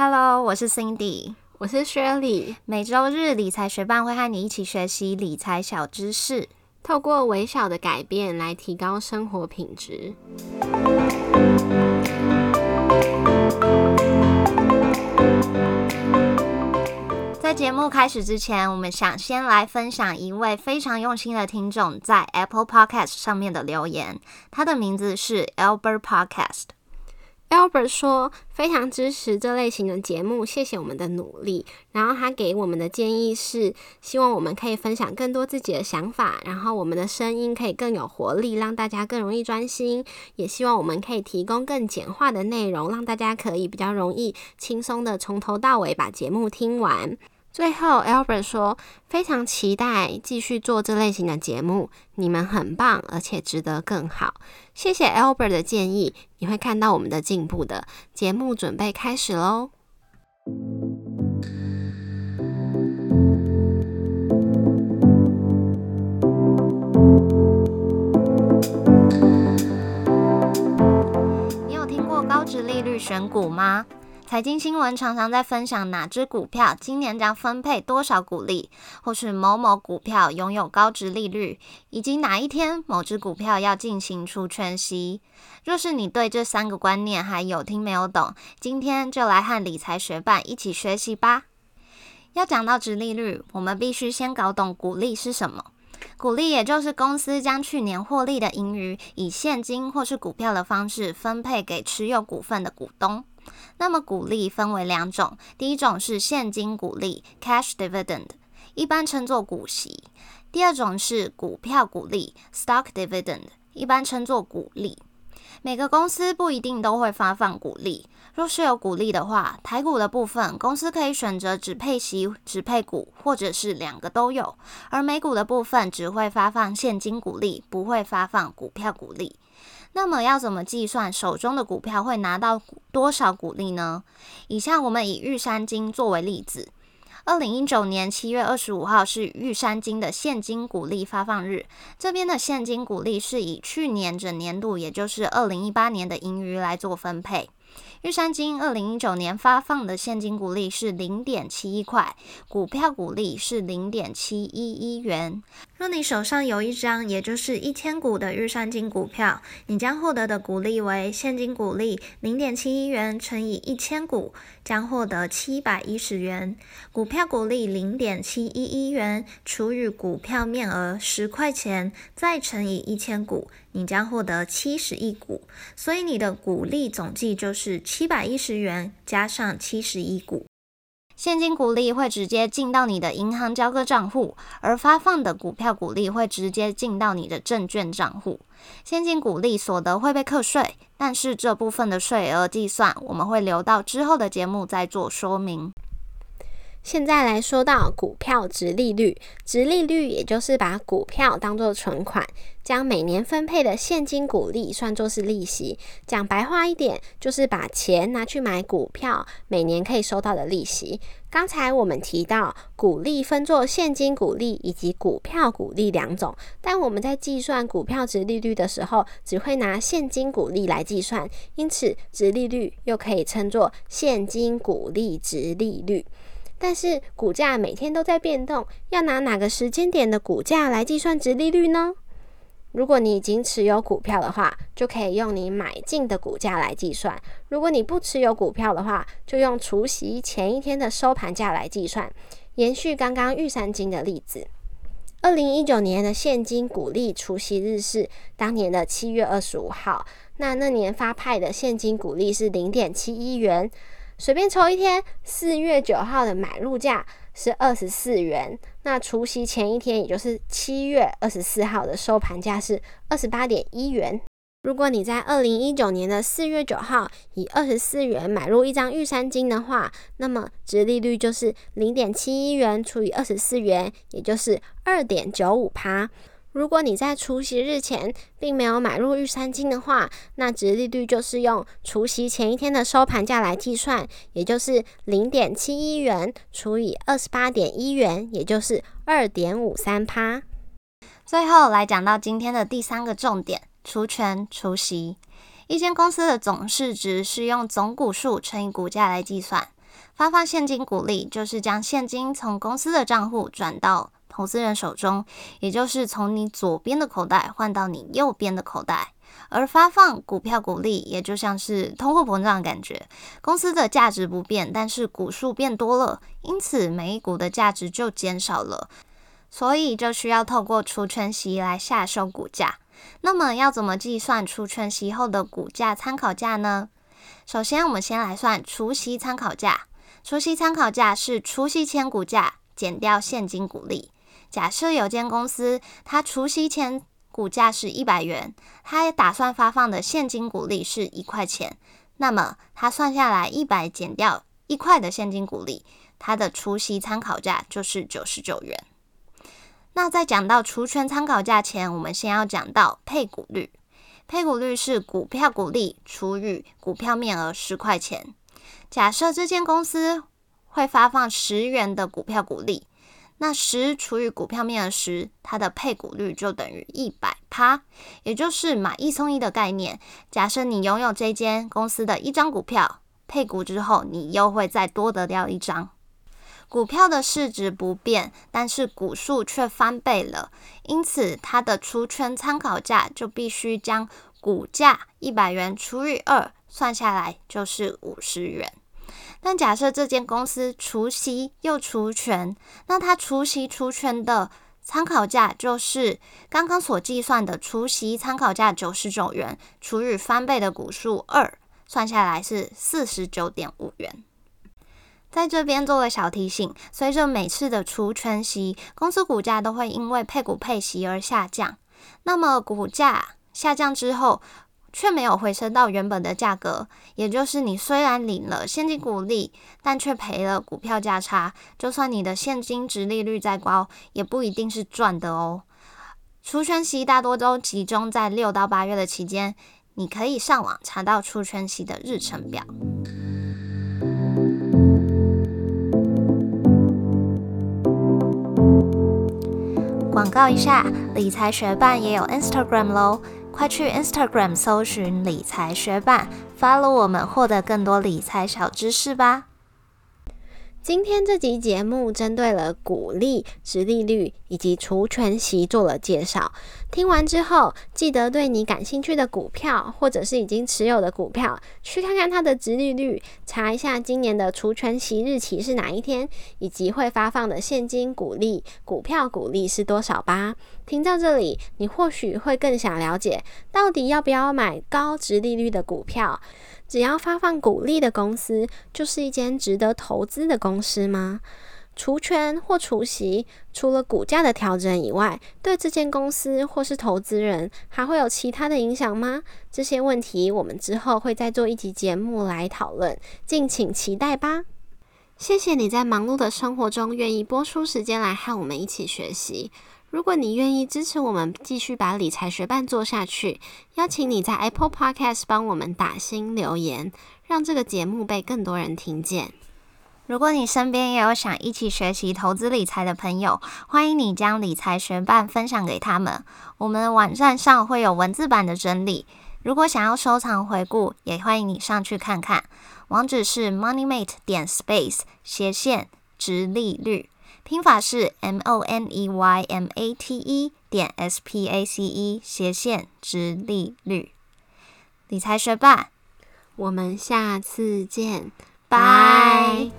Hello，我是 Cindy，我是 Shirley。每周日理财学伴会和你一起学习理财小知识，透过微小的改变来提高生活品质。在节目开始之前，我们想先来分享一位非常用心的听众在 Apple Podcast 上面的留言，他的名字是 Albert Podcast。Albert 说非常支持这类型的节目，谢谢我们的努力。然后他给我们的建议是，希望我们可以分享更多自己的想法，然后我们的声音可以更有活力，让大家更容易专心。也希望我们可以提供更简化的内容，让大家可以比较容易、轻松的从头到尾把节目听完。最后，Albert 说：“非常期待继续做这类型的节目，你们很棒，而且值得更好。谢谢 Albert 的建议，你会看到我们的进步的。节目准备开始喽！你有听过高值利率选股吗？”财经新闻常常在分享哪只股票今年将分配多少股利，或是某某股票拥有高值利率，以及哪一天某只股票要进行除权息。若是你对这三个观念还有听没有懂，今天就来和理财学伴一起学习吧。要讲到值利率，我们必须先搞懂股利是什么。股利也就是公司将去年获利的盈余，以现金或是股票的方式分配给持有股份的股东。那么股利分为两种，第一种是现金股利 （cash dividend），一般称作股息；第二种是股票股利 （stock dividend），一般称作股利。每个公司不一定都会发放股利。若是有股利的话，台股的部分公司可以选择只配息、只配股，或者是两个都有；而美股的部分只会发放现金股利，不会发放股票股利。那么要怎么计算手中的股票会拿到多少股利呢？以下我们以玉山金作为例子。二零一九年七月二十五号是玉山金的现金股利发放日。这边的现金股利是以去年整年度，也就是二零一八年的盈余来做分配。玉山金二零一九年发放的现金股利是零点七一块，股票股利是零点七一一元。若你手上有一张，也就是一千股的玉山金股票，你将获得的股利为现金股利零点七一元乘以一千股，将获得七百一十元；股票股利零点七一一元除以股票面额十块钱，再乘以一千股。你将获得七十亿股，所以你的股利总计就是七百一十元加上七十亿股。现金股利会直接进到你的银行交割账户，而发放的股票股利会直接进到你的证券账户。现金股利所得会被课税，但是这部分的税额计算，我们会留到之后的节目再做说明。现在来说到股票值利率，值利率也就是把股票当做存款，将每年分配的现金股利算作是利息。讲白话一点，就是把钱拿去买股票，每年可以收到的利息。刚才我们提到股利分作现金股利以及股票股利两种，但我们在计算股票值利率的时候，只会拿现金股利来计算，因此值利率又可以称作现金股利值利率。但是股价每天都在变动，要拿哪个时间点的股价来计算值利率呢？如果你已经持有股票的话，就可以用你买进的股价来计算；如果你不持有股票的话，就用除息前一天的收盘价来计算。延续刚刚玉山金的例子，二零一九年的现金股利除息日是当年的七月二十五号，那那年发派的现金股利是零点七一元。随便抽一天，四月九号的买入价是二十四元。那除夕前一天，也就是七月二十四号的收盘价是二十八点一元。如果你在二零一九年的四月九号以二十四元买入一张玉山金的话，那么值利率就是零点七一元除以二十四元，也就是二点九五趴。如果你在除夕日前并没有买入玉山金的话，那值利率就是用除夕前一天的收盘价来计算，也就是零点七一元除以二十八点一元，也就是二点五三趴。最后来讲到今天的第三个重点：除权除息。一间公司的总市值是用总股数乘以股价来计算。发放现金股利就是将现金从公司的账户转到投资人手中，也就是从你左边的口袋换到你右边的口袋。而发放股票股利，也就像是通货膨胀的感觉，公司的价值不变，但是股数变多了，因此每一股的价值就减少了，所以就需要透过除权息来下收股价。那么要怎么计算除权息后的股价参考价呢？首先，我们先来算除息参考价。除息参考价是除息前股价减掉现金股利。假设有间公司，它除息前股价是一百元，它打算发放的现金股利是一块钱，那么它算下来一百减掉一块的现金股利，它的除息参考价就是九十九元。那在讲到除权参考价前，我们先要讲到配股率。配股率是股票股利除以股票面额十块钱。假设这间公司会发放十元的股票股利，那十除以股票面额十，它的配股率就等于一百趴，也就是买一送一的概念。假设你拥有这间公司的一张股票，配股之后，你又会再多得掉一张。股票的市值不变，但是股数却翻倍了，因此它的除权参考价就必须将股价一百元除以二，算下来就是五十元。但假设这间公司除息又除权，那它除息除权的参考价就是刚刚所计算的除息参考价九十九元除以翻倍的股数二，算下来是四十九点五元。在这边做个小提醒，随着每次的除权息，公司股价都会因为配股配息而下降。那么股价下降之后，却没有回升到原本的价格，也就是你虽然领了现金股利，但却赔了股票价差。就算你的现金值利率再高，也不一定是赚的哦。除权息大多都集中在六到八月的期间，你可以上网查到除权息的日程表。广告一下，理财学办也有 Instagram 喽，快去 Instagram 搜寻理财学霸，follow 我们，获得更多理财小知识吧。今天这集节目针对了股利、值利率以及除权息做了介绍。听完之后，记得对你感兴趣的股票，或者是已经持有的股票，去看看它的值利率，查一下今年的除权息日期是哪一天，以及会发放的现金股利、股票股利是多少吧。听到这里，你或许会更想了解，到底要不要买高值利率的股票？只要发放股利的公司，就是一间值得投资的公司吗？除权或除息，除了股价的调整以外，对这间公司或是投资人还会有其他的影响吗？这些问题，我们之后会再做一集节目来讨论，敬请期待吧。谢谢你在忙碌的生活中愿意播出时间来和我们一起学习。如果你愿意支持我们继续把理财学伴做下去，邀请你在 Apple Podcast 帮我们打新留言，让这个节目被更多人听见。如果你身边也有想一起学习投资理财的朋友，欢迎你将理财学伴分享给他们。我们的网站上会有文字版的整理，如果想要收藏回顾，也欢迎你上去看看。网址是 moneymate 点 space 斜线直利率。拼法是 moneymate 点 space 斜线值利率。理财学霸我们下次见拜。